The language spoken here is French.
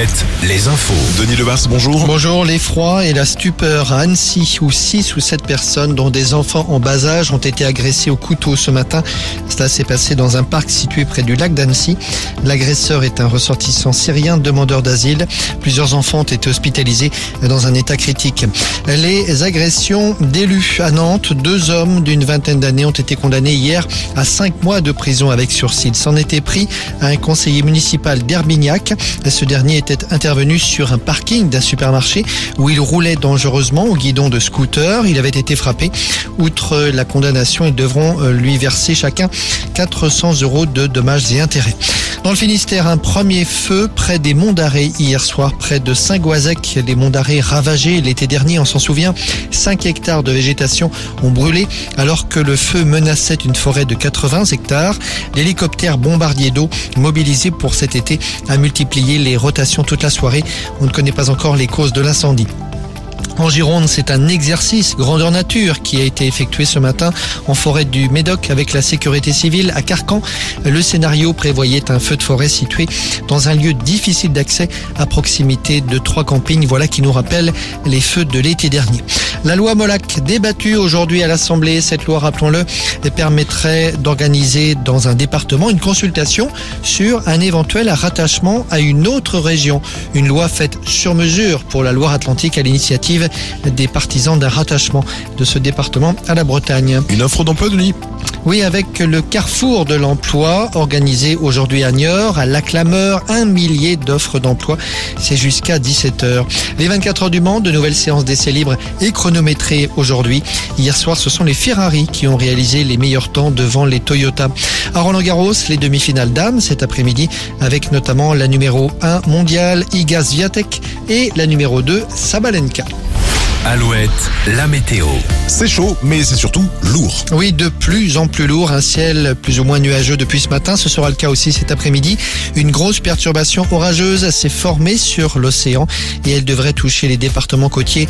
Alouette, les infos. Denis Lebars, bonjour. Bonjour, l'effroi et la stupeur à Annecy où 6 ou 7 personnes, dont des enfants en bas âge, ont été agressés au couteau ce matin. Cela s'est passé dans un parc situé près du lac d'Annecy. L'agresseur est un ressortissant syrien, demandeur d'asile. Plusieurs enfants ont été hospitalisés dans un état critique. Les agressions d'élus à Nantes, deux hommes d'une vingtaine d'années ont été condamnés hier à 5 mois de prison avec sursis. C'en était pris à un conseiller municipal d'Herbignac. Ce dernier était intervenu sur un parking d'un supermarché où il roulait dangereusement au guidon de scooter. Il avait été frappé. Outre la condamnation, ils devront euh, lui verser chacun 400 euros de dommages et intérêts. Dans le Finistère, un premier feu près des Monts d'Arrée hier soir, près de Saint-Goazec. Les Monts d'Arrêt ravagés l'été dernier, on s'en souvient. 5 hectares de végétation ont brûlé alors que le feu menaçait une forêt de 80 hectares. L'hélicoptère bombardier d'eau mobilisé pour cet été a multiplié les rotations toute la soirée. On ne connaît pas encore les causes de l'incendie. En Gironde, c'est un exercice grandeur nature qui a été effectué ce matin en forêt du Médoc avec la sécurité civile à Carcan. Le scénario prévoyait un feu de forêt situé dans un lieu difficile d'accès à proximité de trois campings. Voilà qui nous rappelle les feux de l'été dernier. La loi Molac débattue aujourd'hui à l'Assemblée. Cette loi, rappelons-le, permettrait d'organiser dans un département une consultation sur un éventuel rattachement à une autre région. Une loi faite sur mesure pour la Loire-Atlantique à l'initiative des partisans d'un rattachement de ce département à la Bretagne. Une offre d'emploi, Denis? Oui, avec le carrefour de l'emploi organisé aujourd'hui à Niort, à La Clameur, un millier d'offres d'emploi. C'est jusqu'à 17h. Les 24 heures du Mans, de nouvelles séances d'essais libres et chronométrées aujourd'hui. Hier soir, ce sont les Ferrari qui ont réalisé les meilleurs temps devant les Toyota. À Roland-Garros, les demi-finales dames cet après-midi avec notamment la numéro 1 mondiale Iga Swiatek et la numéro 2 Sabalenka. Alouette, la météo. C'est chaud, mais c'est surtout lourd. Oui, de plus en plus lourd, un ciel plus ou moins nuageux depuis ce matin, ce sera le cas aussi cet après-midi. Une grosse perturbation orageuse s'est formée sur l'océan et elle devrait toucher les départements côtiers